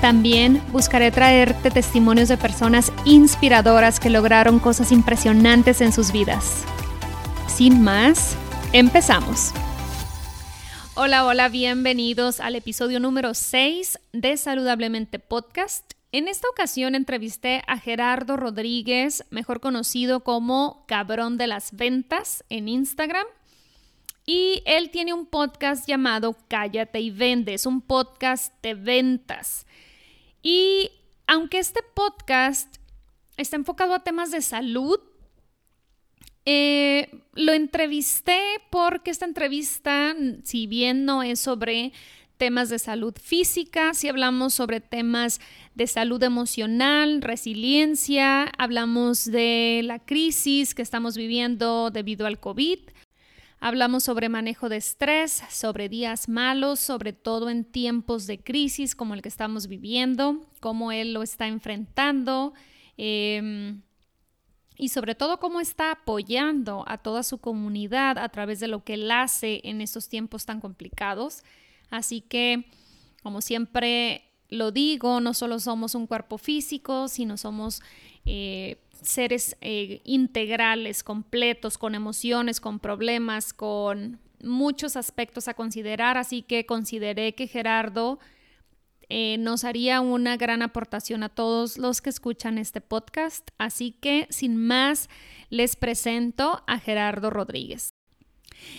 También buscaré traerte testimonios de personas inspiradoras que lograron cosas impresionantes en sus vidas. Sin más, empezamos. Hola, hola, bienvenidos al episodio número 6 de Saludablemente Podcast. En esta ocasión entrevisté a Gerardo Rodríguez, mejor conocido como Cabrón de las Ventas en Instagram. Y él tiene un podcast llamado Cállate y Vende. Es un podcast de ventas. Y aunque este podcast está enfocado a temas de salud, eh, lo entrevisté porque esta entrevista, si bien no es sobre temas de salud física, si hablamos sobre temas de salud emocional, resiliencia, hablamos de la crisis que estamos viviendo debido al COVID, Hablamos sobre manejo de estrés, sobre días malos, sobre todo en tiempos de crisis como el que estamos viviendo, cómo él lo está enfrentando em, y sobre todo cómo está apoyando a toda su comunidad a través de lo que él hace en estos tiempos tan complicados. Así que, como siempre lo digo, no solo somos un cuerpo físico, sino somos... Eh, seres eh, integrales, completos, con emociones, con problemas, con muchos aspectos a considerar, así que consideré que Gerardo eh, nos haría una gran aportación a todos los que escuchan este podcast, así que sin más les presento a Gerardo Rodríguez.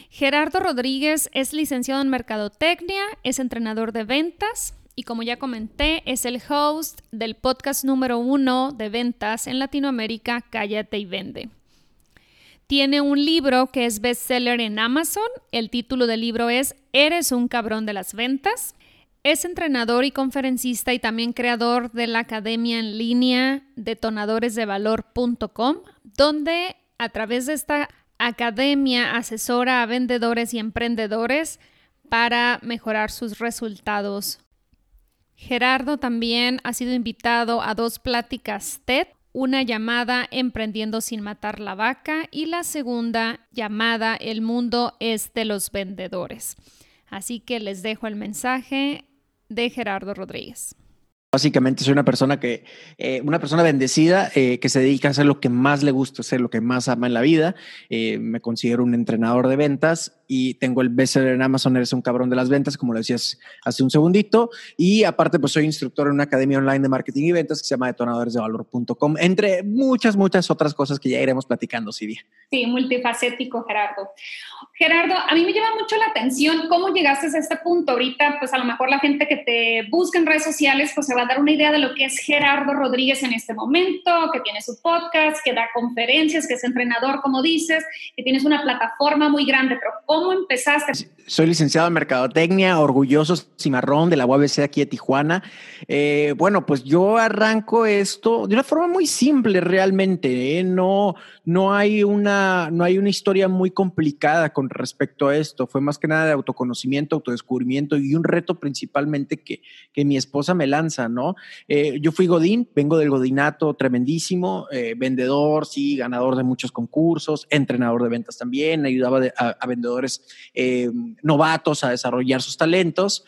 Gerardo Rodríguez es licenciado en Mercadotecnia, es entrenador de ventas, y como ya comenté, es el host del podcast número uno de ventas en Latinoamérica, Cállate y Vende. Tiene un libro que es bestseller en Amazon. El título del libro es Eres un cabrón de las ventas. Es entrenador y conferencista y también creador de la academia en línea detonadoresdevalor.com, donde a través de esta academia asesora a vendedores y emprendedores para mejorar sus resultados Gerardo también ha sido invitado a dos pláticas TED, una llamada Emprendiendo sin matar la vaca y la segunda llamada El mundo es de los vendedores. Así que les dejo el mensaje de Gerardo Rodríguez. Básicamente soy una persona que, eh, una persona bendecida eh, que se dedica a hacer lo que más le gusta, hacer lo que más ama en la vida. Eh, me considero un entrenador de ventas y tengo el bestseller en Amazon, eres un cabrón de las ventas, como lo decías hace un segundito. Y aparte, pues soy instructor en una academia online de marketing y ventas que se llama detonadoresdevalor.com, entre muchas, muchas otras cosas que ya iremos platicando, Silvia. Sí, multifacético, Gerardo. Gerardo, a mí me llama mucho la atención cómo llegaste a este punto. Ahorita, pues a lo mejor la gente que te busca en redes sociales, pues se va a dar una idea de lo que es Gerardo Rodríguez en este momento, que tiene su podcast, que da conferencias, que es entrenador, como dices, que tienes una plataforma muy grande, pero ¿Cómo empezaste? Soy licenciado en Mercadotecnia, orgulloso cimarrón de la UABC aquí de Tijuana. Eh, bueno, pues yo arranco esto de una forma muy simple realmente. ¿eh? No, no, hay una, no hay una historia muy complicada con respecto a esto. Fue más que nada de autoconocimiento, autodescubrimiento y un reto principalmente que, que mi esposa me lanza, ¿no? Eh, yo fui Godín, vengo del Godinato tremendísimo, vendedor, sí, ganador de muchos concursos, entrenador de ventas también, ayudaba a vendedores eh, novatos a desarrollar sus talentos.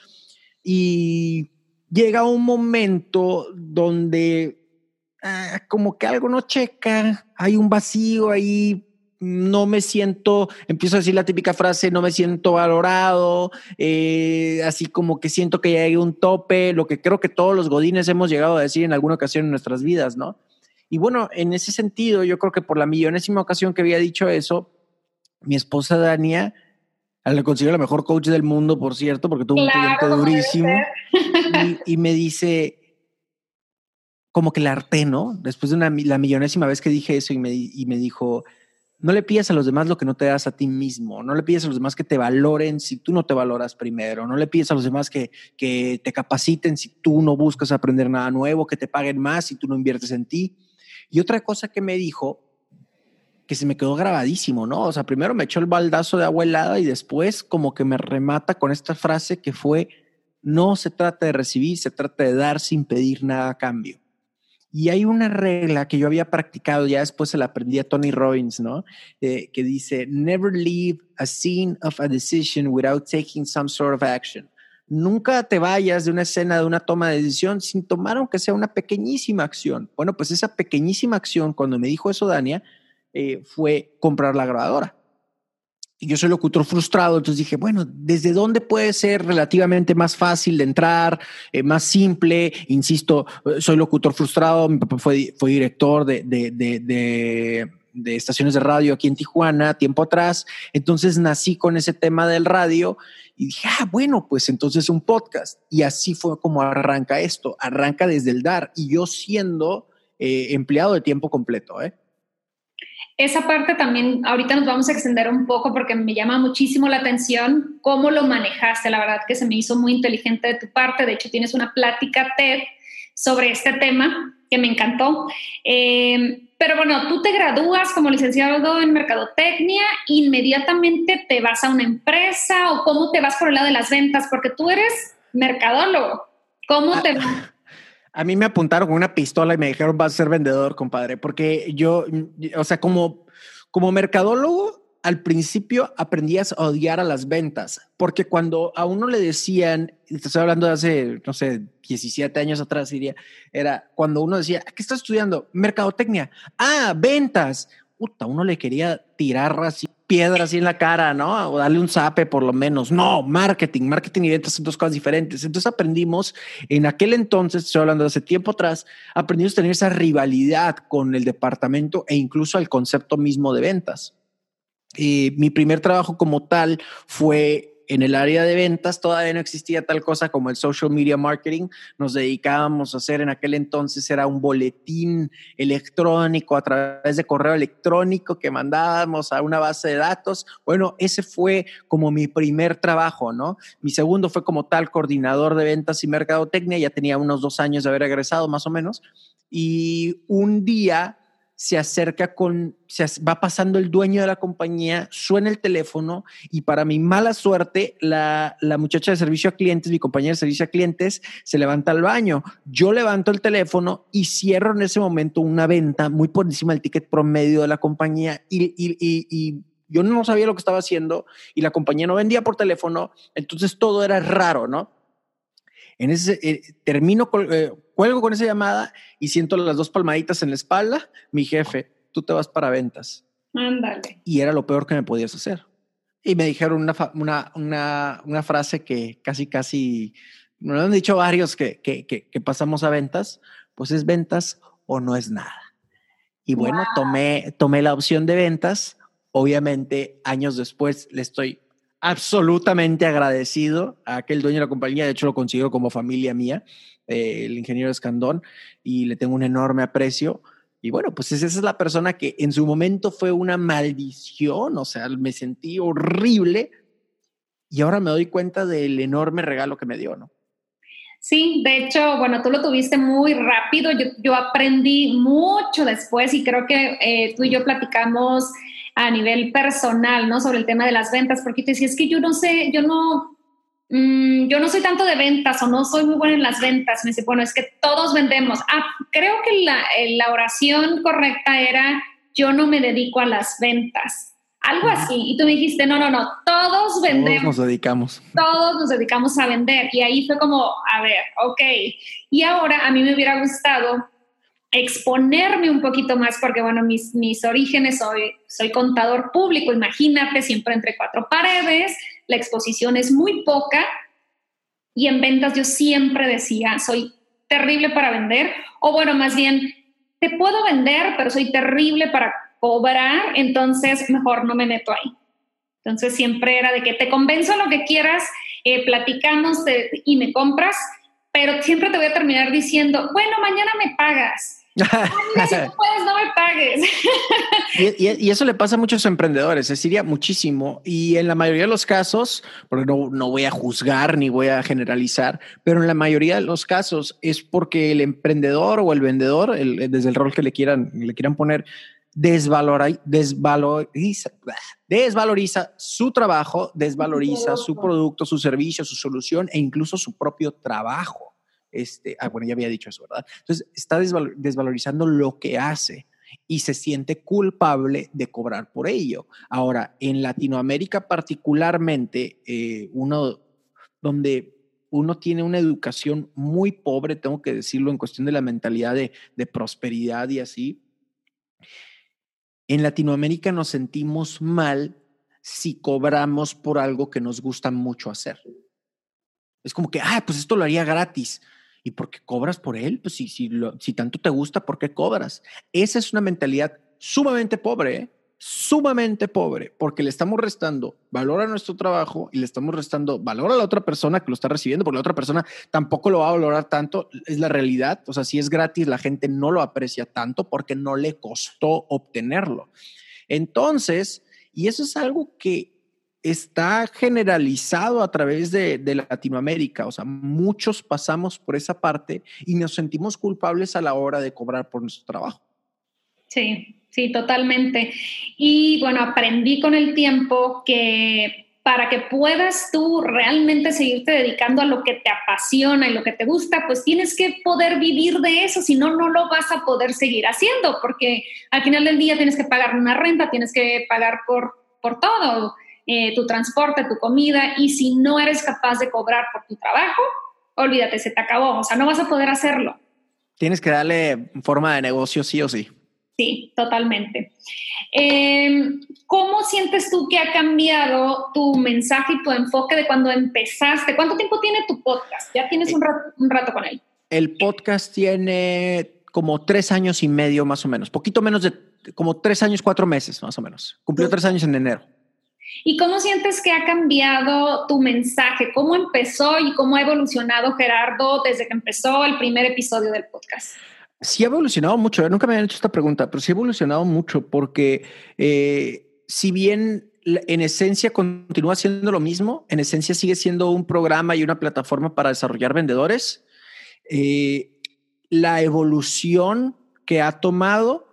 Y llega un momento donde ah, como que algo no checa, hay un vacío ahí, no me siento, empiezo a decir la típica frase, no me siento valorado, eh, así como que siento que ya hay un tope, lo que creo que todos los godines hemos llegado a decir en alguna ocasión en nuestras vidas, ¿no? Y bueno, en ese sentido, yo creo que por la millonésima ocasión que había dicho eso, mi esposa Dania Le considero la mejor coach del mundo, por cierto, porque tuvo un cliente durísimo. Y, y, me dice, como que la harté, ¿no? Después de una, la millonésima vez que dije eso y me, y me dijo, no le pidas a los demás lo que no te das a ti mismo, no le pides a los demás que te valoren si tú no te valoras primero, no le pides a los demás que, que te capaciten si tú no buscas aprender nada nuevo, que te paguen más si tú no inviertes en ti. Y otra cosa que me dijo, que se me quedó grabadísimo, ¿no? O sea, primero me echó el baldazo de agua helada y después como que me remata con esta frase que fue, no se trata de recibir, se trata de dar sin pedir nada a cambio. Y hay una regla que yo había practicado, ya después se la aprendí a Tony Robbins, ¿no? Eh, que dice, never leave a scene of a decision without taking some sort of action. Nunca te vayas de una escena, de una toma de decisión sin tomar aunque sea una pequeñísima acción. Bueno, pues esa pequeñísima acción, cuando me dijo eso Dania, eh, fue comprar la grabadora yo soy locutor frustrado, entonces dije, bueno, ¿desde dónde puede ser relativamente más fácil de entrar, eh, más simple? Insisto, eh, soy locutor frustrado, mi papá fue, fue director de, de, de, de, estaciones de radio aquí en Tijuana tiempo atrás, entonces nací con ese tema del radio y dije, ah, bueno, pues entonces un podcast. Y así fue como arranca esto, arranca desde el dar y yo siendo eh, empleado de tiempo completo, ¿eh? Esa parte también, ahorita nos vamos a extender un poco porque me llama muchísimo la atención cómo lo manejaste. La verdad que se me hizo muy inteligente de tu parte. De hecho, tienes una plática TED sobre este tema que me encantó. Eh, pero bueno, tú te gradúas como licenciado en Mercadotecnia, inmediatamente te vas a una empresa o cómo te vas por el lado de las ventas, porque tú eres mercadólogo. ¿Cómo ah, te vas? A mí me apuntaron con una pistola y me dijeron, vas a ser vendedor, compadre, porque yo, o sea, como, como mercadólogo, al principio aprendías a odiar a las ventas, porque cuando a uno le decían, te estoy hablando de hace, no sé, 17 años atrás, diría, era cuando uno decía, ¿qué estás estudiando? Mercadotecnia. Ah, ventas. Puta, uno le quería tirar así piedra así en la cara, ¿no? O darle un zape por lo menos. No, marketing, marketing y ventas son dos cosas diferentes. Entonces aprendimos en aquel entonces, estoy hablando de hace tiempo atrás, aprendimos a tener esa rivalidad con el departamento e incluso al concepto mismo de ventas. Y mi primer trabajo como tal fue en el área de ventas todavía no existía tal cosa como el social media marketing. Nos dedicábamos a hacer en aquel entonces era un boletín electrónico a través de correo electrónico que mandábamos a una base de datos. Bueno, ese fue como mi primer trabajo, ¿no? Mi segundo fue como tal coordinador de ventas y mercadotecnia. Ya tenía unos dos años de haber egresado más o menos. Y un día se acerca con, se va pasando el dueño de la compañía, suena el teléfono y para mi mala suerte, la, la, muchacha de servicio a clientes, mi compañera de servicio a clientes, se levanta al baño. Yo levanto el teléfono y cierro en ese momento una venta muy por encima del ticket promedio de la compañía y, y, y, y yo no sabía lo que estaba haciendo y la compañía no vendía por teléfono, entonces todo era raro, ¿no? En ese, eh, termino, eh, cuelgo con esa llamada y siento las dos palmaditas en la espalda. Mi jefe, tú te vas para ventas. Ándale. Y era lo peor que me podías hacer. Y me dijeron una, una, una, una frase que casi, casi, me lo han dicho varios que, que, que, pasamos a ventas, pues es ventas o no es nada. Y bueno, tomé, tomé la opción de ventas. Obviamente, años después le estoy absolutamente agradecido a aquel dueño de la compañía, de hecho lo considero como familia mía, eh, el ingeniero Escandón, y le tengo un enorme aprecio. Y bueno, pues esa es la persona que en su momento fue una maldición, o sea, me sentí horrible y ahora me doy cuenta del enorme regalo que me dio, ¿no? Sí, de hecho, bueno, tú lo tuviste muy rápido, yo, yo aprendí mucho después y creo que eh, tú y yo platicamos a nivel personal, ¿no? Sobre el tema de las ventas, porque te decía, es que yo no sé, yo no, mm, yo no soy tanto de ventas o no soy muy buena en las ventas. Me dice, bueno, es que todos vendemos. Ah, creo que la, la oración correcta era, yo no me dedico a las ventas. Algo así. Y tú me dijiste, no, no, no, todos vendemos. Todos nos dedicamos. Todos nos dedicamos a vender. Y ahí fue como, a ver, ok. Y ahora a mí me hubiera gustado exponerme un poquito más, porque bueno, mis, mis orígenes, soy, soy contador público, imagínate, siempre entre cuatro paredes, la exposición es muy poca y en ventas yo siempre decía, soy terrible para vender, o bueno, más bien, te puedo vender, pero soy terrible para cobrar, entonces mejor no me meto ahí. Entonces siempre era de que te convenzo lo que quieras, eh, platicamos y me compras, pero siempre te voy a terminar diciendo, bueno, mañana me pagas. Si no puedes, no me pagues. y, eso le pasa a muchos emprendedores, es decir, muchísimo. Y en la mayoría de los casos, porque no, no voy a juzgar ni voy a generalizar, pero en la mayoría de los casos es porque el emprendedor o el vendedor, desde el rol que le quieran, le quieran poner, desvaloriza, desvaloriza, desvaloriza su trabajo, desvaloriza su producto, su servicio, su solución e incluso su propio trabajo. Este, ah, bueno, ya había dicho eso, ¿verdad? Entonces, está desvalorizando lo que hace y se siente culpable de cobrar por ello. Ahora, en Latinoamérica particularmente, eh, uno donde uno tiene una educación muy pobre, tengo que decirlo, en cuestión de la mentalidad de, de prosperidad y así, en Latinoamérica nos sentimos mal si cobramos por algo que nos gusta mucho hacer. Es como que, ah, pues esto lo haría gratis. ¿Y por qué cobras por él? Pues si, si, tanto te gusta, ¿por qué cobras? Esa es una mentalidad sumamente pobre, ¿eh? sumamente pobre, porque le estamos restando valor a nuestro trabajo y le estamos restando valor a la otra persona que lo está recibiendo, porque la otra persona tampoco lo va a valorar tanto, es la realidad, o sea, si es gratis, la gente no lo aprecia tanto porque no le costó obtenerlo. Entonces, y eso es algo que está generalizado a través de, Latinoamérica. O sea, muchos pasamos por esa parte y nos sentimos culpables a la hora de cobrar por nuestro trabajo. Sí, Sí, totalmente. Y bueno, aprendí con el tiempo que para que puedas tú realmente seguirte dedicando a lo que te apasiona y lo que te gusta, pues tienes que poder vivir de eso, si no, no lo vas a poder seguir haciendo, porque al final del día tienes que pagar una renta, tienes que pagar por, por todo, eh, tu transporte, tu comida, y si no eres capaz de cobrar por tu trabajo, olvídate, se te acabó, o sea, no vas a poder hacerlo. Tienes que darle forma de negocio sí o sí. Sí, totalmente. Em, ¿Cómo sientes tú que ha cambiado tu mensaje y tu enfoque de cuando empezaste? ¿Cuánto tiempo tiene tu podcast? Ya tienes un rato, con él. El podcast tiene como tres años y medio más o menos, poquito menos de como tres años, cuatro meses más o menos. Cumplió tres años en enero. ¿Y cómo sientes que ha cambiado tu mensaje? ¿Cómo empezó y cómo ha evolucionado Gerardo desde que empezó el primer episodio del podcast? Sí ha evolucionado mucho. ¿eh? Nunca me habían hecho esta pregunta, pero sí ha evolucionado mucho porque eh, si bien en esencia continúa siendo lo mismo, en esencia sigue siendo un programa y una plataforma para desarrollar vendedores, eh, la evolución que ha tomado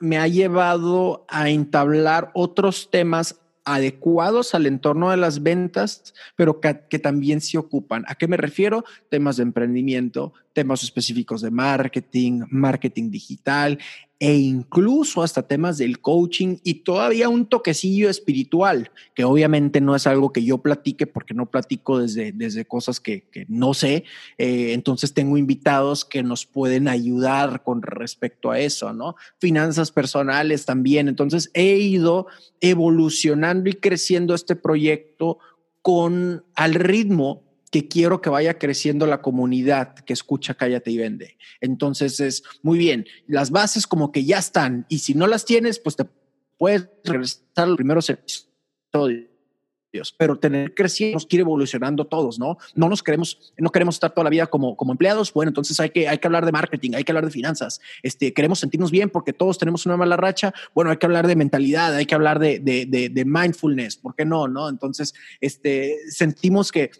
me ha llevado a entablar otros temas adecuados al entorno de las ventas, pero que, también se ocupan. ¿A qué me refiero? Temas de emprendimiento, temas específicos de marketing, marketing digital e incluso hasta temas del coaching y todavía un toquecillo espiritual, que obviamente no es algo que yo platique porque no platico desde, desde cosas que, no sé. Eh, entonces tengo invitados que nos pueden ayudar con respecto a eso, ¿no? Finanzas personales también. Entonces he ido evolucionando y creciendo este proyecto con al ritmo que quiero que vaya creciendo la comunidad que escucha Cállate y Vende. Entonces es muy bien, las bases como que ya están y si no las tienes, pues te puedes regresar a los primeros episodios. Pero tener creciendo nos quiere evolucionando todos, ¿no? No nos queremos, no queremos estar toda la vida como, como empleados. Bueno, entonces hay que, hay que hablar de marketing, hay que hablar de finanzas. Este, queremos sentirnos bien porque todos tenemos una mala racha. Bueno, hay que hablar de mentalidad, hay que hablar de, de, de, mindfulness. ¿Por qué no? No, entonces, este, sentimos que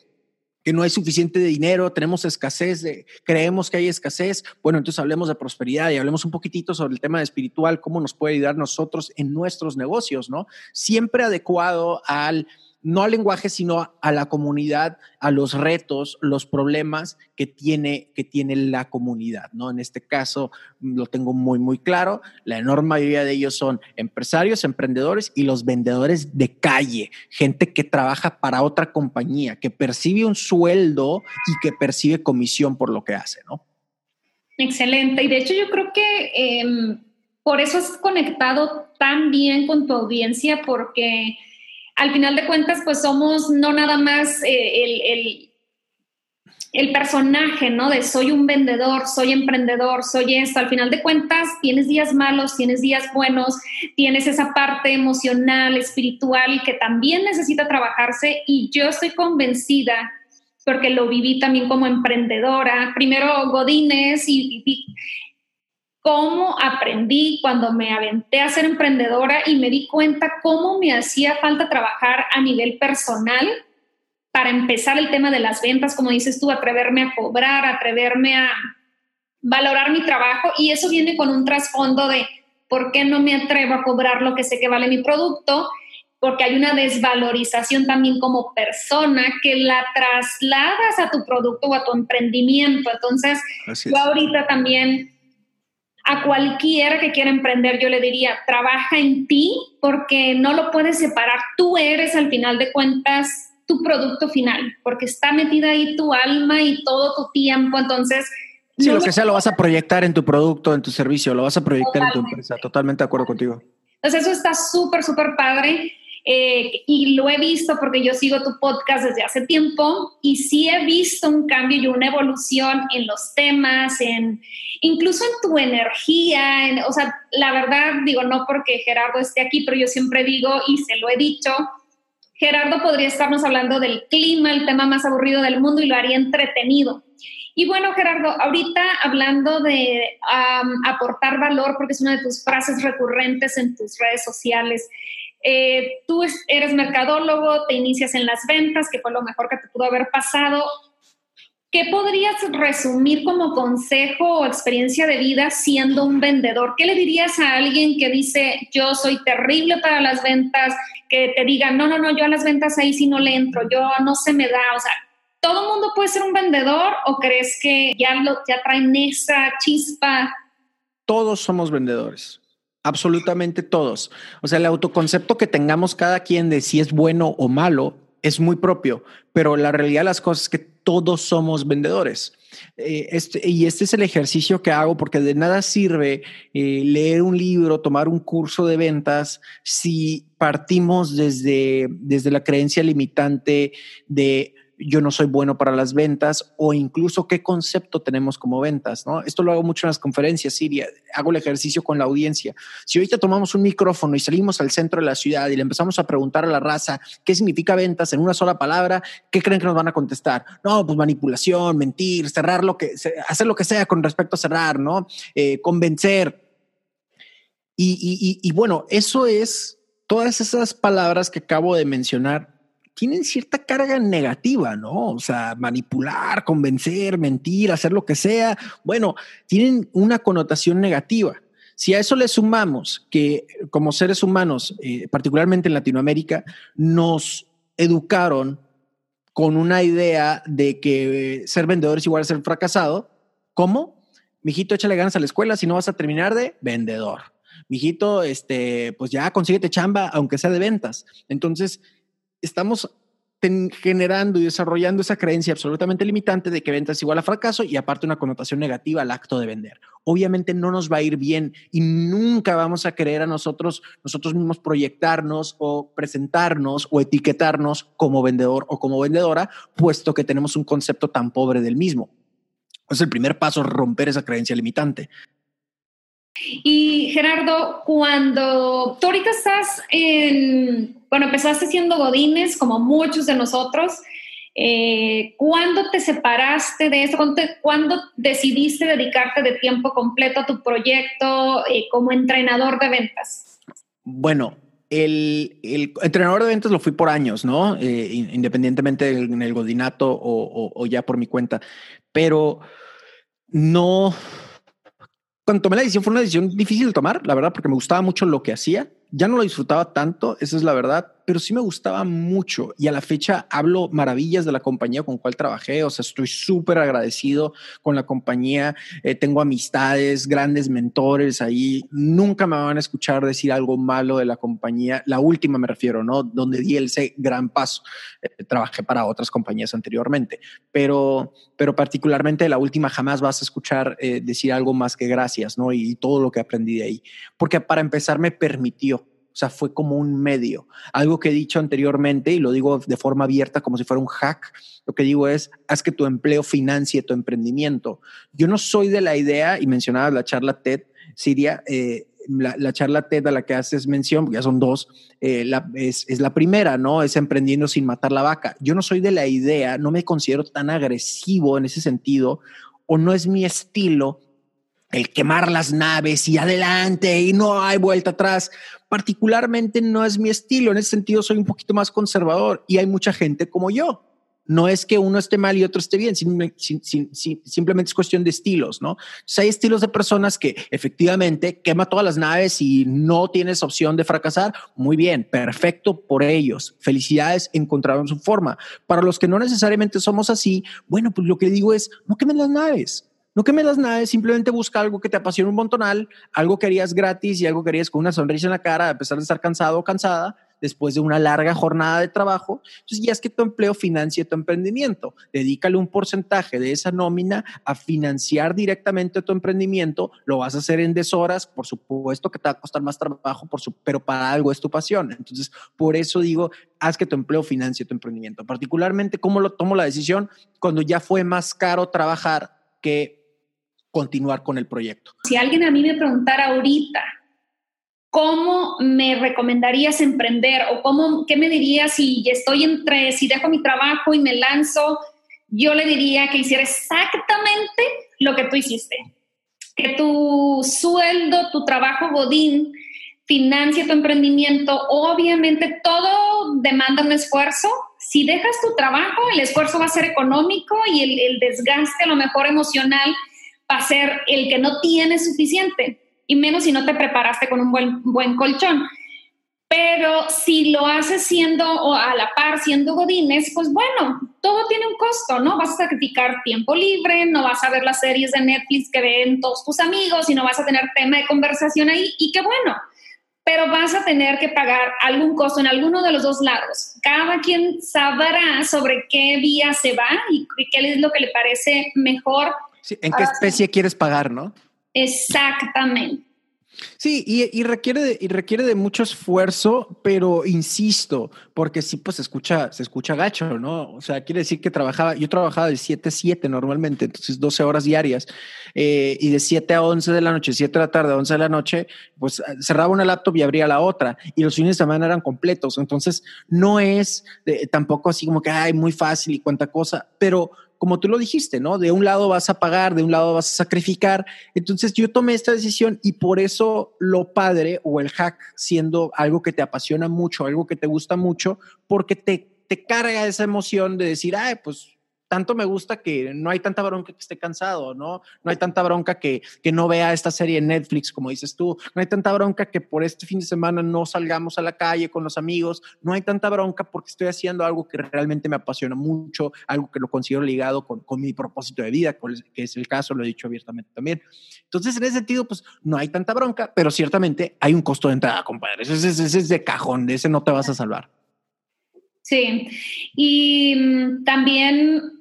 que no hay suficiente dinero, tenemos escasez, de, creemos que hay escasez. Bueno, entonces hablemos de prosperidad y hablemos un poquitito sobre el tema espiritual, cómo nos puede ayudar nosotros en nuestros negocios, ¿no? Siempre adecuado al no al lenguaje, sino a la comunidad, a los retos, los problemas que tiene, que tiene la comunidad, ¿no? En este caso lo tengo muy, muy claro. La enorme mayoría de ellos son empresarios, emprendedores y los vendedores de calle, gente que trabaja para otra compañía, que percibe un sueldo y que percibe comisión por lo que hace, ¿no? Excelente. Y de hecho yo creo que em, por eso has conectado tan bien con tu audiencia, porque al final de cuentas, pues somos no nada más eh, el personaje, ¿no? De soy un vendedor, soy emprendedor, soy esto. Al final de cuentas, tienes días malos, tienes días buenos, tienes esa parte emocional, espiritual que también necesita trabajarse y yo estoy convencida porque lo viví también como emprendedora. Primero Godines y cómo aprendí cuando me aventé a ser emprendedora y me di cuenta cómo me hacía falta trabajar a nivel personal para empezar el tema de las ventas, como dices tú, atreverme a cobrar, atreverme a valorar mi trabajo y eso viene con un trasfondo de por qué no me atrevo a cobrar lo que sé que vale mi producto, porque hay una desvalorización también como persona que la trasladas a tu producto o a tu emprendimiento. Entonces, yo ahorita también a cualquiera que quiera emprender, yo le diría, trabaja en ti porque no lo puedes separar. Tú eres al final de cuentas tu producto final, porque está metida ahí tu alma y todo tu tiempo, entonces... Sí, lo que sea lo vas a proyectar en tu producto, en tu servicio, lo vas a proyectar en tu empresa, totalmente de acuerdo contigo. Entonces eso está súper, súper padre. Eh, y lo he visto porque yo sigo tu podcast desde hace tiempo y sí he visto un cambio y una evolución en los temas, en incluso en tu energía, en, o sea, la verdad digo no porque Gerardo esté aquí, pero yo siempre digo y se lo he dicho, Gerardo podría estarnos hablando del clima, el tema más aburrido del mundo, y lo haría entretenido. Y bueno, Gerardo, ahorita hablando de aportar valor, porque es una de tus frases recurrentes en tus redes sociales, eh, tú eres mercadólogo, te inicias en las ventas, que fue lo mejor que te pudo haber pasado. ¿Qué podrías resumir como consejo o experiencia de vida siendo un vendedor? ¿Qué le dirías a alguien que dice, yo soy terrible para las ventas, que te diga, no, no, no, yo a las ventas ahí sí no le entro, yo no se me da, o sea, ¿todo el mundo puede ser un vendedor o crees que ya, ya traen esa chispa? Todos somos vendedores. Absolutamente todos. O sea, el autoconcepto que tengamos cada quien de si es bueno o malo es muy propio, pero la realidad de las cosas es que todos somos vendedores. Eh, este, y este es el ejercicio que hago porque de nada sirve eh, leer un libro, tomar un curso de ventas si partimos desde, desde la creencia limitante de yo no soy bueno para las ventas o incluso qué concepto tenemos como ventas, ¿no? Esto lo hago mucho en las conferencias, Siria, hago el ejercicio con la audiencia. Si ahorita tomamos un micrófono y salimos al centro de la ciudad y le empezamos a preguntar a la raza qué significa ventas en una sola palabra, ¿qué creen que nos van a contestar? No, pues manipulación, mentir, cerrar lo que, hacer lo que sea con respecto a cerrar, ¿no? Eh, convencer. y bueno, eso es todas esas palabras que acabo de mencionar tienen cierta carga negativa, ¿no? O sea, manipular, convencer, mentir, hacer lo que sea, bueno, tienen una connotación negativa. Si a eso le sumamos que como seres humanos, eh, particularmente en Latinoamérica, nos educaron con una idea de que ser vendedor es igual a ser fracasado, ¿cómo? Mijito, échale ganas a la escuela si no vas a terminar de vendedor. Mijito, este, pues ya consíguete chamba, aunque sea de ventas. Entonces, estamos generando y desarrollando esa creencia absolutamente limitante de que venta es igual a fracaso y aparte una connotación negativa al acto de vender. Obviamente no nos va a ir bien y nunca vamos a querer a nosotros, nosotros mismos proyectarnos o presentarnos o etiquetarnos como vendedor o como vendedora, puesto que tenemos un concepto tan pobre del mismo. Es el primer paso, romper esa creencia limitante. Y Gerardo, cuando tú ahorita estás en, bueno, empezaste siendo Godines, como muchos de nosotros, eh, ¿cuándo te separaste de eso? ¿Cuándo, decidiste dedicarte de tiempo completo a tu proyecto eh, como entrenador de ventas? Bueno, el, entrenador de ventas lo fui por años, ¿no? Eh, independientemente en el godinato o ya por mi cuenta, pero no cuando tomé la decisión fue una decisión difícil de tomar, la verdad, porque me gustaba mucho lo que hacía. Ya no lo disfrutaba tanto, esa es la verdad, pero sí me gustaba mucho. Y a la fecha hablo maravillas de la compañía con cual trabajé, o sea, estoy súper agradecido con la compañía, eh, tengo amistades, grandes mentores ahí, nunca me van a escuchar decir algo malo de la compañía, la última me refiero, ¿no? Donde di el gran paso, eh, trabajé para otras compañías anteriormente, pero, pero particularmente la última jamás vas a escuchar eh, decir algo más que gracias, ¿no? Y todo lo que aprendí de ahí, porque para empezar me permitió O sea, fue como un medio. Algo que he dicho anteriormente y lo digo de forma abierta como si fuera un hack. Lo que digo es, haz que tu empleo financie tu emprendimiento. Yo no soy de la idea, y mencionaba la charla TED, Siria, eh, la, charla TED a la que haces mención, ya son dos, eh, es, la primera, ¿no? Es emprendiendo sin matar la vaca. Yo no soy de la idea, no me considero tan agresivo en ese sentido, o no es mi estilo el quemar las naves y adelante y no hay vuelta atrás. Particularmente no es mi estilo. En ese sentido soy un poquito más conservador y hay mucha gente como yo. No es que uno esté mal y otro esté bien, simplemente es cuestión de estilos, ¿no? hay estilos de personas que efectivamente quema todas las naves y no tienes opción de fracasar. Muy bien, perfecto por ellos. Felicidades, encontraron su forma. Para los que no necesariamente somos así, bueno, pues lo que digo es, no quemen las naves no que me das nada, simplemente busca algo que te apasione un montonal, algo que harías gratis y algo que harías con una sonrisa en la cara, a pesar de estar cansado o cansada, después de una larga jornada de trabajo. Entonces ya es que tu empleo financie tu emprendimiento. Dedícale un porcentaje de esa nómina a financiar directamente tu emprendimiento. Lo vas a hacer en deshoras, por supuesto que te va a costar más trabajo, por su, pero para algo es tu pasión. Entonces, por eso digo, haz que tu empleo financie tu emprendimiento. Particularmente, ¿cómo lo tomo la decisión? Cuando ya fue más caro trabajar que continuar con el proyecto. Si alguien a mí me preguntara ahorita, ¿cómo me recomendarías emprender o cómo, qué me dirías si estoy entre, si dejo mi trabajo y me lanzo? Yo le diría que hiciera exactamente lo que tú hiciste. Que tu sueldo, tu trabajo Godín, financie tu emprendimiento. Obviamente todo demanda un esfuerzo. Si dejas tu trabajo, el esfuerzo va a ser económico y el, el desgaste a lo mejor emocional va a ser el que no tiene suficiente, y menos si no te preparaste con un buen, buen colchón. Pero si lo haces siendo o a la par siendo godines, pues bueno, todo tiene un costo, ¿no? Vas a sacrificar tiempo libre, no vas a ver las series de Netflix que ven todos tus amigos y no vas a tener tema de conversación ahí y qué bueno. Pero vas a tener que pagar algún costo en alguno de los dos lados. Cada quien sabrá sobre qué vía se va y qué es lo que le parece mejor ¿En qué especie quieres pagar, no? Exactamente. Sí, y, requiere de, y requiere de mucho esfuerzo, pero insisto, porque sí, pues se escucha, se escucha gacho, ¿no? O sea, quiere decir que trabajaba, yo trabajaba de 7 a 7 normalmente, entonces 12 horas diarias, eh, y de 7 a 11 de la noche, 7 de la tarde a 11 de la noche, pues cerraba una laptop y abría la otra, y los fines de semana eran completos, entonces no es tampoco así como que, ay, muy fácil y cuánta cosa, pero como tú lo dijiste, ¿no? De un lado vas a pagar, de un lado vas a sacrificar. Entonces yo tomé esta decisión y por eso lo padre o el hack siendo algo que te apasiona mucho, algo que te gusta mucho, porque te, te carga esa emoción de decir, ay, pues tanto me gusta que no hay tanta bronca que esté cansado, ¿no? No hay tanta bronca que, que no vea esta serie en Netflix, como dices tú. No hay tanta bronca que por este fin de semana no salgamos a la calle con los amigos. No hay tanta bronca porque estoy haciendo algo que realmente me apasiona mucho, algo que lo considero ligado con, mi propósito de vida, que es el caso, lo he dicho abiertamente también. Entonces, en ese sentido, pues no hay tanta bronca, pero ciertamente hay un costo de entrada, compadre. Ese, ese es de cajón, de ese no te vas a salvar. Sí, y mm, también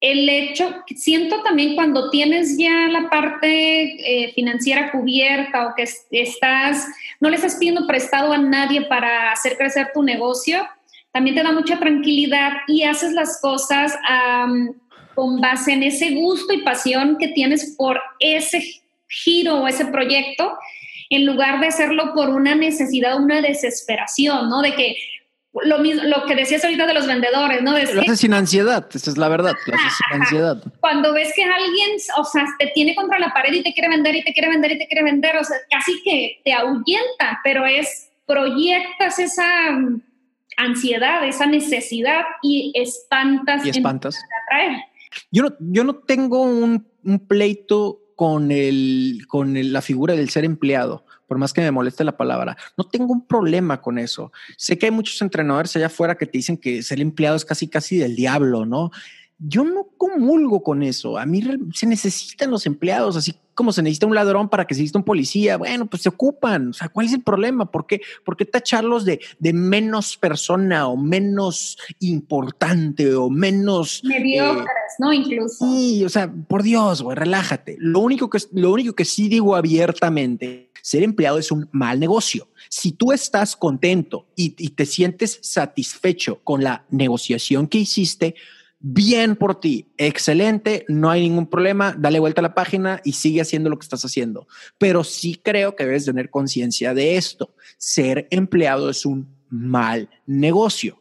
el hecho, siento también cuando tienes ya la parte eh, financiera cubierta o que estás, no le estás pidiendo prestado a nadie para hacer crecer tu negocio, también te da mucha tranquilidad y haces las cosas con base en ese gusto y pasión que tienes por ese giro o ese proyecto, en lugar de hacerlo por una necesidad, una desesperación, ¿no? De que lo, mismo, lo que decías ahorita de los vendedores, ¿no? lo haces sin ansiedad, esa es la verdad, lo haces sin ansiedad. Cuando ves que alguien, o sea, te tiene contra la pared y te quiere vender y te quiere vender y te quiere vender, o sea, casi que te ahuyenta, pero es, proyectas esa mm, ansiedad, esa necesidad y espantas. Y espantas. Yo no, yo no tengo un, un pleito con, el, con la figura del ser empleado por más que me moleste la palabra. No tengo un problema con eso. Sé que hay muchos entrenadores allá afuera que te dicen que ser empleado es casi, casi del diablo, ¿no? Yo no comulgo con eso. A mí se necesitan los empleados, así como se necesita un ladrón para que se necesite un policía. Bueno, pues se ocupan. O sea, ¿cuál es el problema? ¿Por qué, ¿Por qué tacharlos de, de menos persona o menos importante o menos... Mediocres, ¿no? Incluso. Sí, o sea, por Dios, güey, relájate. Lo único, que, lo único que sí digo abiertamente ser empleado es un mal negocio. Si tú estás contento y, te sientes satisfecho con la negociación que hiciste, bien por ti, excelente, no hay ningún problema, dale vuelta a la página y sigue haciendo lo que estás haciendo. Pero sí creo que debes tener conciencia de esto. Ser empleado es un mal negocio.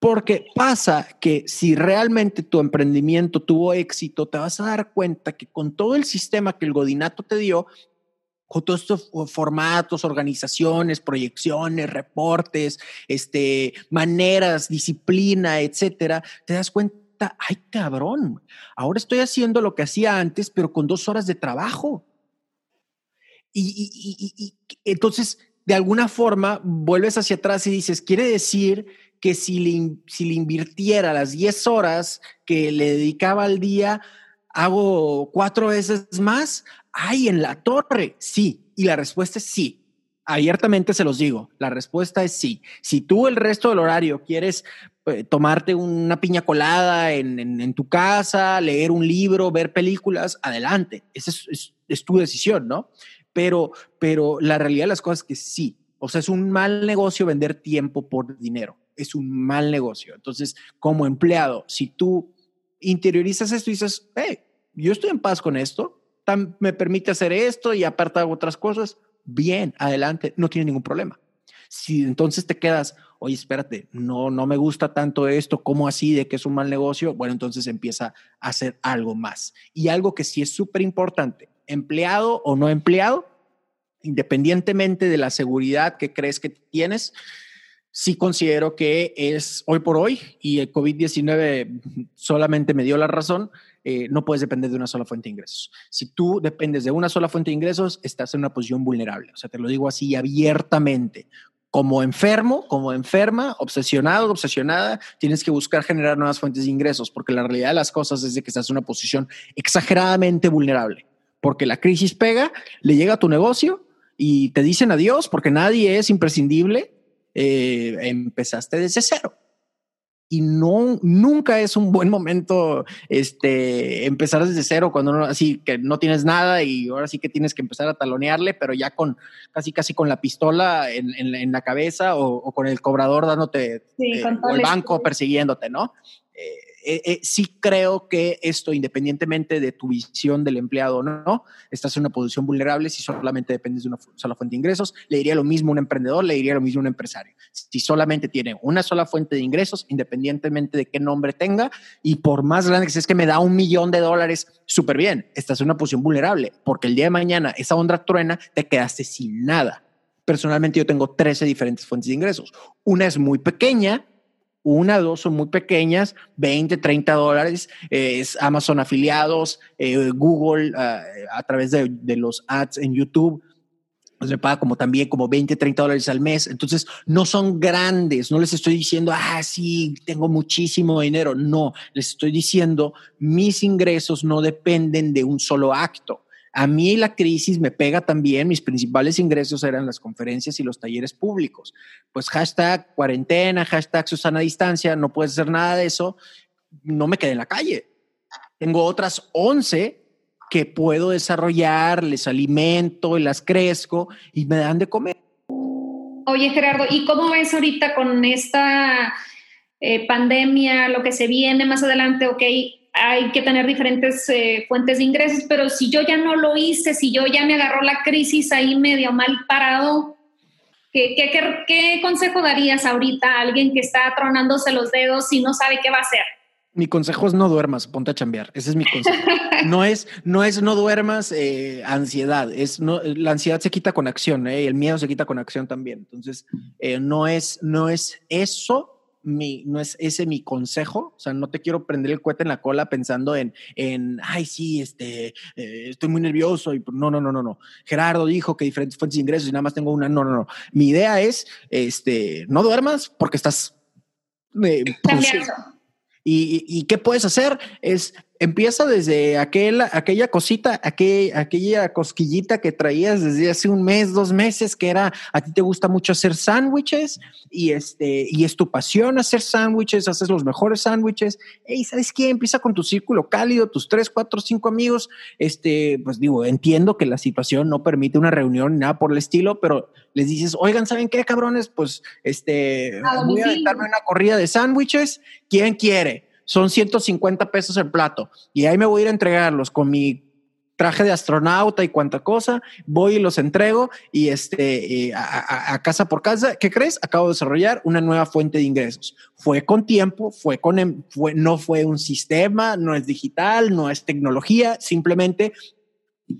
Porque pasa que si realmente tu emprendimiento tuvo éxito, te vas a dar cuenta que con todo el sistema que el Godinato te dio, con todos estos formatos, organizaciones, proyecciones, reportes, este, maneras, disciplina, etcétera, te das cuenta, ay cabrón, ahora estoy haciendo lo que hacía antes, pero con dos horas de trabajo. y entonces, de alguna forma, vuelves hacia atrás y dices, quiere decir que si le, si le invirtiera las 10 horas que le dedicaba al día, hago cuatro veces más. Ay, en la torre, sí. Y la respuesta es sí. Abiertamente se los digo, la respuesta es sí. Si tú el resto del horario quieres eh, tomarte una piña colada en, tu casa, leer un libro, ver películas, adelante. Esa es, es, tu decisión, ¿no? Pero, pero la realidad de las cosas es que sí. O sea, es un mal negocio vender tiempo por dinero es un mal negocio. Entonces, como empleado, si tú interiorizas esto y dices, hey, yo estoy en paz con esto, me permite hacer esto y aparte hago otras cosas, bien, adelante, no tiene ningún problema. Si entonces te quedas, oye, espérate, no, no me gusta tanto esto, ¿cómo así de que es un mal negocio? Bueno, entonces empieza a hacer algo más. Y algo que sí es súper importante, empleado o no empleado, independientemente de la seguridad que crees que tienes, sí considero que es hoy por hoy, y el COVID-19 solamente me dio la razón, eh, no puedes depender de una sola fuente de ingresos. Si tú dependes de una sola fuente de ingresos, estás en una posición vulnerable. O sea, te lo digo así abiertamente. Como enfermo, como enferma, obsesionado, obsesionada, tienes que buscar generar nuevas fuentes de ingresos, porque la realidad de las cosas es de que estás en una posición exageradamente vulnerable, porque la crisis pega, le llega a tu negocio y te dicen adiós, porque nadie es imprescindible, eh, empezaste desde cero. Y no, nunca es un buen momento este, empezar desde cero cuando no, así que no tienes nada y ahora sí que tienes que empezar a talonearle, pero ya con casi casi con la pistola en, en, la cabeza o, con el cobrador dándote eh, o el banco persiguiéndote, ¿no? Eh, eh, eh, sí creo que esto, independientemente de tu visión del empleado o no, estás en una posición vulnerable si solamente dependes de una sola fuente de ingresos. Le diría lo mismo a un emprendedor, le diría lo mismo a un empresario. Si solamente tiene una sola fuente de ingresos, independientemente de qué nombre tenga, y por más grande que sea, es que me da un millón de dólares, súper bien, estás en una posición vulnerable, porque el día de mañana esa onda truena, te quedaste sin nada. Personalmente yo tengo 13 diferentes fuentes de ingresos. Una es muy pequeña, una, dos son muy pequeñas, 20, 30 dólares, es Amazon afiliados, eh, Google ah, a través de, los ads en YouTube, pues me paga como también como 20, 30 dólares al mes. Entonces, no son grandes. No les estoy diciendo, ah, sí, tengo muchísimo dinero. No, les estoy diciendo, mis ingresos no dependen de un solo acto. A mí la crisis me pega también, mis principales ingresos eran las conferencias y los talleres públicos. Pues hashtag cuarentena, hashtag Susana Distancia, no puedes hacer nada de eso, no me quedé en la calle. Tengo otras 11 que puedo desarrollar, les alimento, las crezco y me dan de comer. Oye Gerardo, ¿y cómo ves ahorita con esta eh, pandemia, lo que se viene más adelante? Ok, hay que tener diferentes eh, fuentes de ingresos, pero si yo ya no lo hice, si yo ya me agarró la crisis ahí medio mal parado, ¿qué, qué, consejo darías ahorita a alguien que está tronándose los dedos y no sabe qué va a hacer? Mi consejo es no duermas, ponte a chambear. Ese es mi consejo. no es no es no duermas, eh, ansiedad. Es no, la ansiedad se quita con acción, eh, el miedo se quita con acción también. Entonces no es no es eso mi, no es ese mi consejo, o sea, no te quiero prender el cohete en la cola pensando en, en ay, sí, este, eh, estoy muy nervioso y no, no, no, no, no. Gerardo dijo que diferentes fuentes de ingresos y nada más tengo una, no, no, no. Mi idea es, este, no duermas porque estás... Eh, pues, y, y, qué puedes hacer es empieza desde aquel, aquella cosita, aquella cosquillita que traías desde hace un mes, dos meses, que era, a ti te gusta mucho hacer sándwiches y, este, y es tu pasión hacer sándwiches, haces los mejores sándwiches. Hey, ¿sabes qué? Empieza con tu círculo cálido, tus tres, cuatro, cinco amigos. Este, pues digo, entiendo que la situación no permite una reunión ni nada por el estilo, pero les dices, oigan, ¿saben qué, cabrones? Pues, este, voy a aventarme una corrida de sándwiches. ¿Quién quiere? Son 150 pesos el plato y ahí me voy a ir a entregarlos con mi traje de astronauta y cuanta cosa, voy y los entrego y este a, casa por casa. ¿Qué crees? Acabo de desarrollar una nueva fuente de ingresos. Fue con tiempo, fue con, em, no fue un sistema, no es digital, no es tecnología, simplemente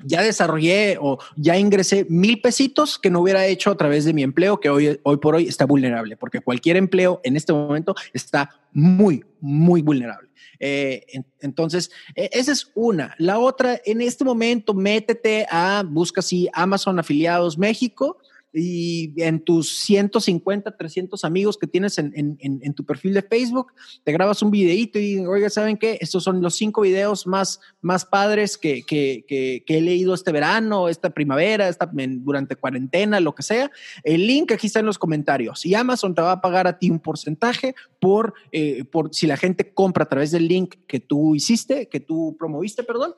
ya desarrollé o ya ingresé mil pesitos que no hubiera hecho a través de mi empleo, que hoy, hoy por hoy está vulnerable, porque cualquier empleo en este momento está muy, muy vulnerable. Eh, entonces, e, esa es una. La otra, en este momento, métete a, busca si Amazon Afiliados México y en tus 150, 300 amigos que tienes en, en, en, tu perfil de Facebook, te grabas un videito y, oiga, ¿saben qué? Estos son los cinco videos más, más padres que, que, que, he leído este verano, esta primavera, esta, durante cuarentena, lo que sea. El link aquí está en los comentarios y Amazon te va a pagar a ti un porcentaje por, eh, por si la gente compra a través del link que tú hiciste, que tú promoviste, perdón.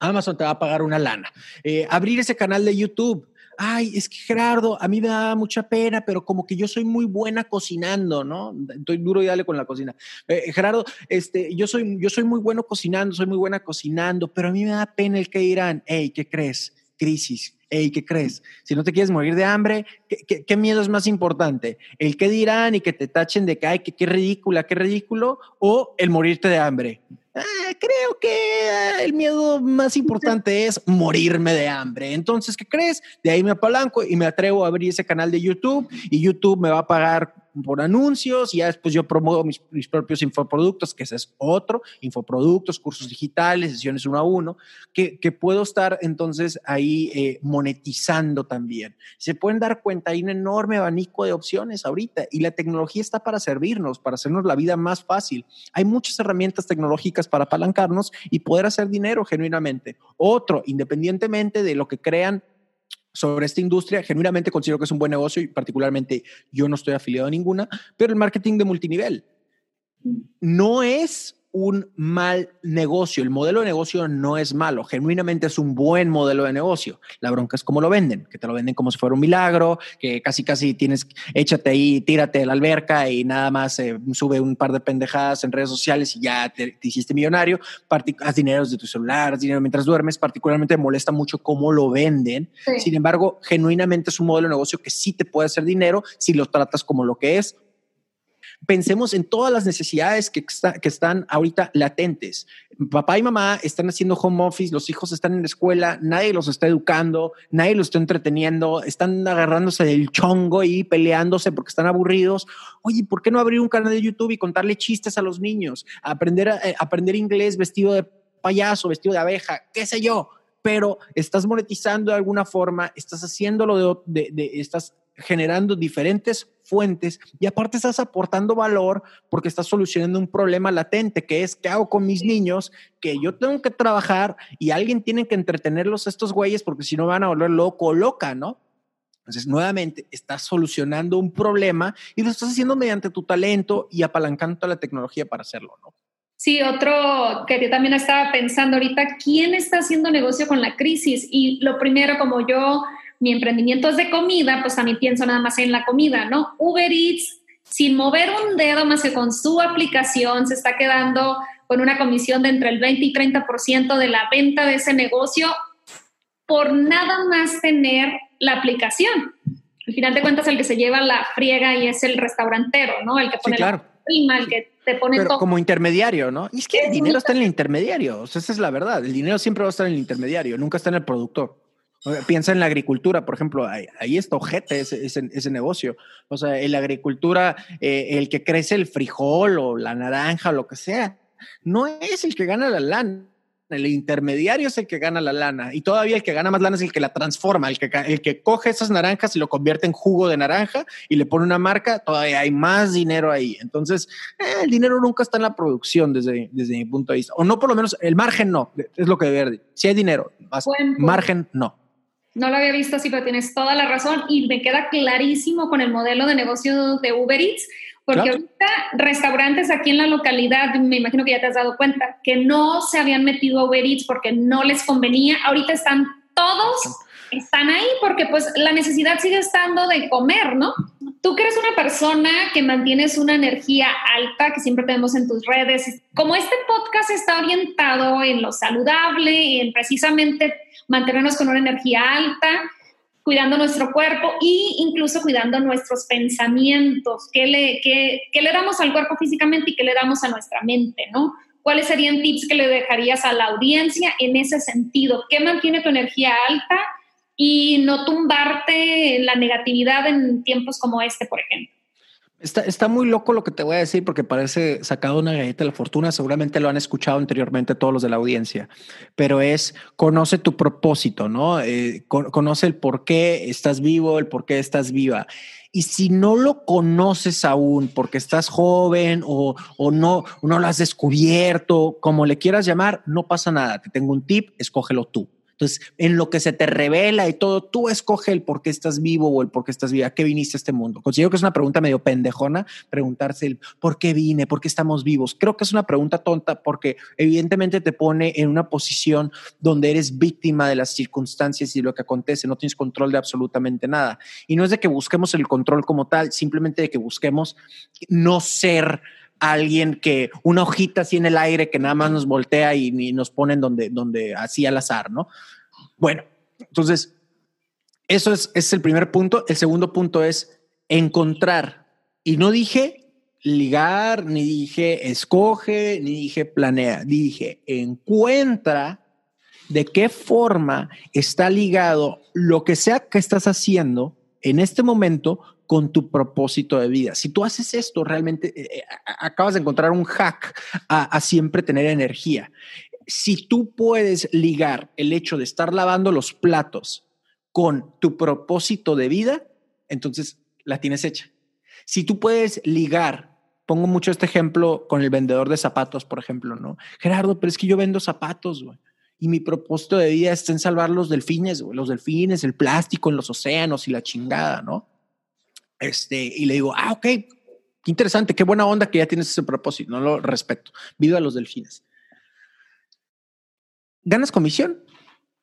Amazon te va a pagar una lana. Eh, abrir ese canal de YouTube ay, es que Gerardo, a mí me da mucha pena, pero como que yo soy muy buena cocinando, ¿no? Estoy duro y dale con la cocina. Eh, Gerardo, este, yo soy, yo soy muy bueno cocinando, soy muy buena cocinando, pero a mí me da pena el que dirán, hey, ¿qué crees? Crisis. Hey, ¿qué crees? Si no te quieres morir de hambre, ¿qué, miedo es más importante? ¿El qué dirán y que te tachen de que, ay, qué ridícula, qué ridículo? ¿O el morirte de hambre? Ah, creo que ah, el miedo más importante es morirme de hambre. Entonces, ¿qué crees? De ahí me apalanco y me atrevo a abrir ese canal de YouTube y YouTube me va a pagar por anuncios y ya después yo promuevo mis, propios infoproductos, que ese es otro, infoproductos, cursos digitales, sesiones uno a uno, que, puedo estar entonces ahí eh, monetizando también. Se pueden dar cuenta, hay un enorme abanico de opciones ahorita y la tecnología está para servirnos, para hacernos la vida más fácil. Hay muchas herramientas tecnológicas para apalancarnos y poder hacer dinero genuinamente. Otro, independientemente de lo que crean sobre esta industria, genuinamente considero que es un buen negocio y particularmente yo no estoy afiliado a ninguna, pero el marketing de multinivel no es un mal negocio. El modelo de negocio no es malo, genuinamente es un buen modelo de negocio. La bronca es cómo lo venden, que te lo venden como si fuera un milagro, que casi casi tienes, échate ahí, tírate a la alberca y nada más eh, sube un par de pendejadas en redes sociales y ya te, hiciste millonario, haz dinero de tu celular, haz dinero mientras duermes, particularmente me molesta mucho cómo lo venden. Sin embargo, genuinamente es un modelo de negocio que sí te puede hacer dinero si lo tratas como lo que es, pensemos en todas las necesidades que, están ahorita latentes. Papá y mamá están haciendo home office, los hijos están en la escuela, nadie los está educando, nadie los está entreteniendo, están agarrándose del chongo y peleándose porque están aburridos. Oye, ¿por qué no abrir un canal de YouTube y contarle chistes a los niños? Aprender, eh, aprender inglés vestido de payaso, vestido de abeja, qué sé yo pero estás monetizando de alguna forma, estás haciéndolo de, de, estás generando diferentes fuentes y aparte estás aportando valor porque estás solucionando un problema latente que es qué hago con mis niños que yo tengo que trabajar y alguien tiene que entretenerlos a estos güeyes porque si no van a volver loco o loca, ¿no? Entonces, nuevamente, estás solucionando un problema y lo estás haciendo mediante tu talento y apalancando la tecnología para hacerlo, ¿no? Sí, otro que yo también estaba pensando ahorita, ¿quién está haciendo negocio con la crisis? Y lo primero, como yo mi emprendimiento es de comida, pues también pienso nada más en la comida, ¿no? Uber Eats, sin mover un dedo más que con su aplicación, se está quedando con una comisión de entre el 20 y 30% de la venta de ese negocio por nada más tener la aplicación. Al final de cuentas, el que se lleva la friega y es el restaurantero, ¿no? El que pone la prima, el que te pone Pero como intermediario, ¿no? Y es que el dinero está en el intermediario, o sea, esa es la verdad. El dinero siempre va a estar en el intermediario, nunca está en el productor. Piensa en la agricultura, por ejemplo, ahí, ahí está ojete ese, ese, negocio. O sea, en la agricultura, eh, el que crece el frijol o la naranja o lo que sea, no es el que gana la lana. el intermediario es el que gana la lana y todavía el que gana más lana es el que la transforma, el que, el que coge esas naranjas y lo convierte en jugo de naranja y le pone una marca, todavía hay más dinero ahí. Entonces, eh, el dinero nunca está en la producción desde, desde mi punto de vista, o no por lo menos el margen no, es lo que debe Si hay dinero, margen no. No lo había visto así, pero tienes toda la razón y me queda clarísimo con el modelo de negocio de Uber Eats porque ahorita restaurantes aquí en la localidad, me imagino que ya te has dado cuenta, que no se habían metido a Uber Eats porque no les convenía. Ahorita están todos, están ahí porque pues la necesidad sigue estando de comer, ¿no? Tú que eres una persona que mantienes una energía alta, que siempre tenemos en tus redes, como este podcast está orientado en lo saludable, en precisamente mantenernos con una energía alta, cuidando nuestro cuerpo e incluso cuidando nuestros pensamientos, qué le, qué, le damos al cuerpo físicamente y qué le damos a nuestra mente, ¿no? ¿Cuáles serían tips que le dejarías a la audiencia en ese sentido? ¿Qué mantiene tu energía alta y no tumbarte en la negatividad en tiempos como este, por ejemplo? Está, muy loco lo que te voy a decir porque parece sacado una galleta de la fortuna. Seguramente lo han escuchado anteriormente todos los de la audiencia, pero es conoce tu propósito, ¿no? Eh, conoce el por qué estás vivo, el por qué estás viva. Y si no lo conoces aún porque estás joven o, o no, no lo has descubierto, como le quieras llamar, no pasa nada. Te tengo un tip, escógelo tú. Entonces, en lo que se te revela y todo, tú escoge el por qué estás vivo o el por qué estás viva, qué viniste a este mundo. Considero que es una pregunta medio pendejona preguntarse el por qué vine, por qué estamos vivos. Creo que es una pregunta tonta porque evidentemente te pone en una posición donde eres víctima de las circunstancias y lo que acontece, no tienes control de absolutamente nada. Y no es de que busquemos el control como tal, simplemente de que busquemos no ser alguien que una hojita así en el aire que nada más nos voltea y, nos ponen donde, donde así al azar, ¿no? Bueno, entonces, eso es, es el primer punto. El segundo punto es encontrar. Y no dije ligar, ni dije escoge, ni dije planea, dije encuentra de qué forma está ligado lo que sea que estás haciendo en este momento con tu propósito de vida. Si tú haces esto, realmente eh, eh, acabas de encontrar un hack a, siempre tener energía. Si tú puedes ligar el hecho de estar lavando los platos con tu propósito de vida, entonces la tienes hecha. Si tú puedes ligar, pongo mucho este ejemplo con el vendedor de zapatos, por ejemplo, ¿no? Gerardo, pero es que yo vendo zapatos, güey y mi propósito de vida está en salvar los delfines, los delfines, el plástico en los océanos y la chingada, ¿no? Este, y le digo, ah, ok, qué interesante, qué buena onda que ya tienes ese propósito, no lo respeto. Viva los delfines. ¿Ganas comisión?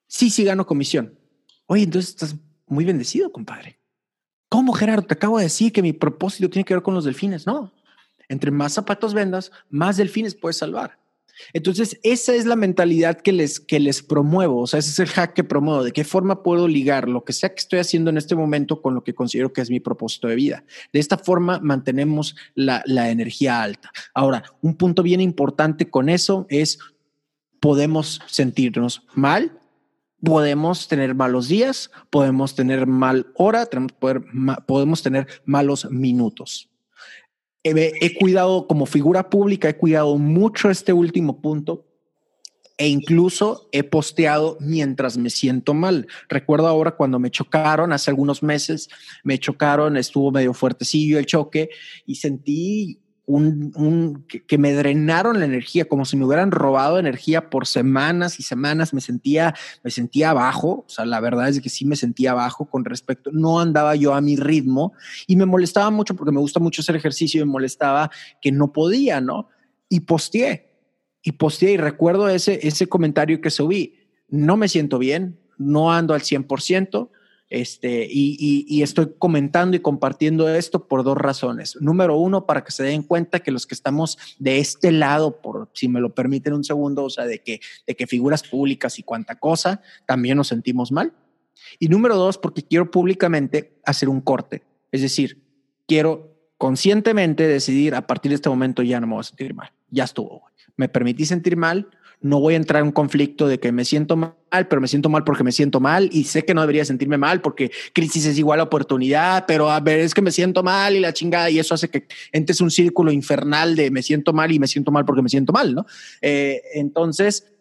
Sí, sí gano comisión. Oye, entonces estás muy bendecido, compadre. ¿Cómo, Gerardo? Te acabo de decir que mi propósito tiene que ver con los delfines. No. Entre más zapatos vendas, más delfines puedes salvar. Entonces, esa es la mentalidad que les, que les promuevo, o sea, ese es el hack que promuevo, de qué forma puedo ligar lo que sea que estoy haciendo en este momento con lo que considero que es mi propósito de vida. De esta forma mantenemos la, la energía alta. Ahora, un punto bien importante con eso es, podemos sentirnos mal, podemos tener malos días, podemos tener mal hora, podemos tener malos minutos he, cuidado como figura pública, he cuidado mucho este último punto e incluso he posteado mientras me siento mal. Recuerdo ahora cuando me chocaron, hace algunos meses, me chocaron, estuvo medio fuertecillo el choque y sentí un, que, me drenaron la energía, como si me hubieran robado energía por semanas y semanas. Me sentía, me sentía abajo. O sea, la verdad es que sí me sentía abajo con respecto. No andaba yo a mi ritmo y me molestaba mucho porque me gusta mucho hacer ejercicio y me molestaba que no podía, ¿no? Y posteé y posteé y recuerdo ese, ese comentario que subí. No me siento bien, no ando al 100%. Este, y, estoy comentando y compartiendo esto por dos razones. Número uno, para que se den cuenta que los que estamos de este lado, por si me lo permiten un segundo, o sea, de que, de que figuras públicas y cuanta cosa, también nos sentimos mal. Y número dos, porque quiero públicamente hacer un corte. Es decir, quiero conscientemente decidir a partir de este momento ya no me voy a sentir mal. Ya estuvo. Me permití sentir mal, no voy a entrar en un conflicto de que me siento mal, pero me siento mal porque me siento mal y sé que no debería sentirme mal porque crisis es igual a oportunidad, pero a ver, es que me siento mal y la chingada y eso hace que entres un círculo infernal de me siento mal y me siento mal porque me siento mal, ¿no? Eh, entonces,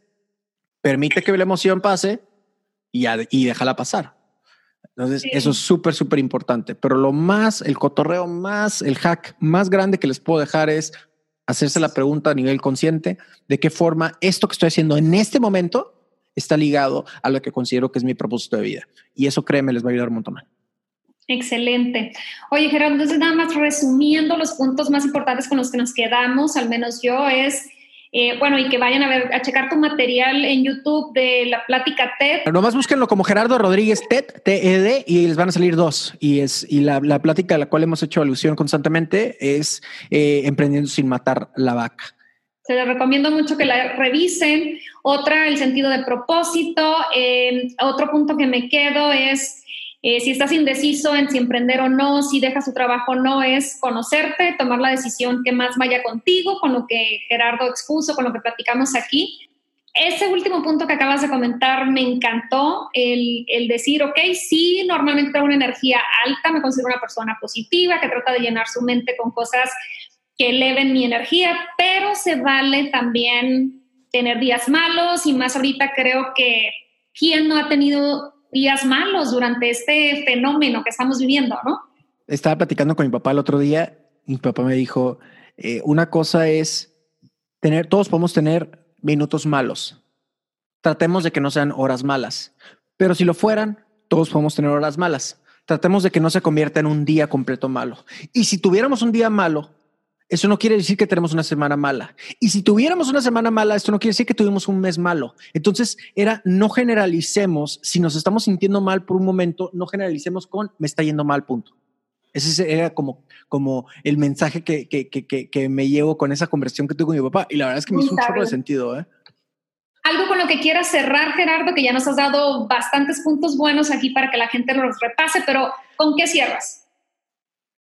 permite que la emoción pase y, y déjala pasar. Entonces, eso es súper, súper importante. Pero lo más, el cotorreo más, el hack más grande que les puedo dejar es hacerse la pregunta a nivel consciente de qué forma esto que estoy haciendo en este momento está ligado a lo que considero que es mi propósito de vida. Y eso, créeme, les va a ayudar un montón. Excelente. Oye, Gerardo, entonces nada más resumiendo los puntos más importantes con los que nos quedamos, al menos yo, es eh, bueno, y que vayan a ver, a checar tu material en YouTube de la plática TED. Pero nomás búsquenlo como Gerardo Rodríguez TED, TED, y les van a salir dos. Y es y la, la plática a la cual hemos hecho alusión constantemente es eh, Emprendiendo sin matar la vaca. Se les recomiendo mucho que la revisen. Otra, el sentido de propósito. Eh, otro punto que me quedo es eh, si estás indeciso en si emprender o no, si dejas tu trabajo o no, es conocerte, tomar la decisión que más vaya contigo, con lo que Gerardo expuso, con lo que platicamos aquí. Ese último punto que acabas de comentar me encantó, el, el decir, ok, sí, normalmente tengo una energía alta, me considero una persona positiva, que trata de llenar su mente con cosas que eleven mi energía, pero se vale también tener días malos y más ahorita creo que ¿quién no ha tenido días malos durante este fenómeno que estamos viviendo, ¿no? Estaba platicando con mi papá el otro día mi papá me dijo, eh, una cosa es tener, todos podemos tener minutos malos. Tratemos de que no sean horas malas, pero si lo fueran, todos podemos tener horas malas. Tratemos de que no se convierta en un día completo malo. Y si tuviéramos un día malo, eso no quiere decir que tenemos una semana mala. Y si tuviéramos una semana mala, esto no quiere decir que tuvimos un mes malo. Entonces era no generalicemos. Si nos estamos sintiendo mal por un momento, no generalicemos con me está yendo mal, punto. Ese era como, como el mensaje que, que, que, que me llevo con esa conversación que tuve con mi papá. Y la verdad es que me hizo un chorro de sentido. ¿eh? Algo con lo que quieras cerrar, Gerardo, que ya nos has dado bastantes puntos buenos aquí para que la gente los repase, pero ¿con qué cierras?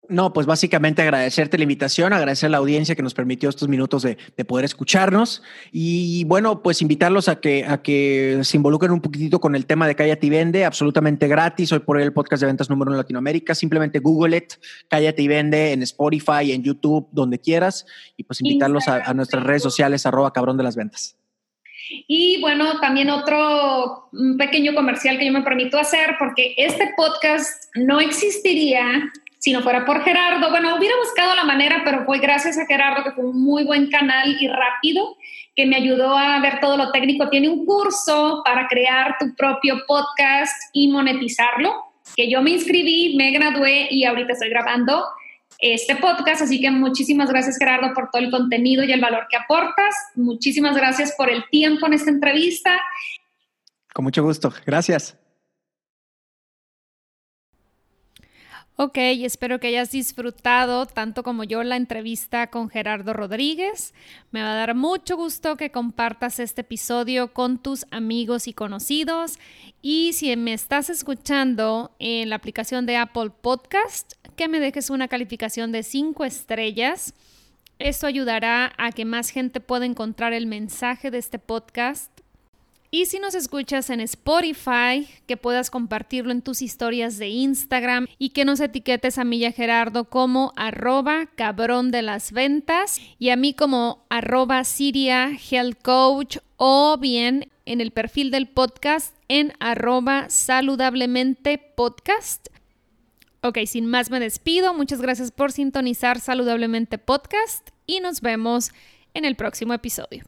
No, pues básicamente agradecerte la invitación, agradecer a la audiencia que nos permitió estos minutos de, poder escucharnos y bueno, pues invitarlos a que, a que se involucren un poquitito con el tema de Cállate y Vende, absolutamente gratis. Hoy por hoy el podcast de ventas número uno en Latinoamérica. Simplemente Google it, Cállate y Vende en Spotify, en YouTube, donde quieras y pues invitarlos a, a nuestras redes sociales, arroba cabrón de las ventas. Y bueno, también otro pequeño comercial que yo me permito hacer, porque este podcast no existiría si no fuera por Gerardo, bueno, hubiera buscado la manera, pero fue gracias a Gerardo, que fue un muy buen canal y rápido, que me ayudó a ver todo lo técnico. Tiene un curso para crear tu propio podcast y monetizarlo, que yo me inscribí, me gradué y ahorita estoy grabando este podcast. Así que muchísimas gracias, Gerardo, por todo el contenido y el valor que aportas. Muchísimas gracias por el tiempo en esta entrevista. Con mucho gusto. Gracias. Ok, espero que hayas disfrutado tanto como yo la entrevista con Gerardo Rodríguez. Me va a dar mucho gusto que compartas este episodio con tus amigos y conocidos. Y si me estás escuchando en la aplicación de Apple Podcast, que me dejes una calificación de 5 estrellas. Esto ayudará a que más gente pueda encontrar el mensaje de este podcast y si nos escuchas en Spotify, que puedas compartirlo en tus historias de Instagram y que nos etiquetes a Milla Gerardo como arroba cabrón de las ventas y a mí como arroba Siria Health Coach o bien en el perfil del podcast en arroba saludablemente podcast. Ok, sin más me despido. Muchas gracias por sintonizar Saludablemente Podcast y nos vemos en el próximo episodio.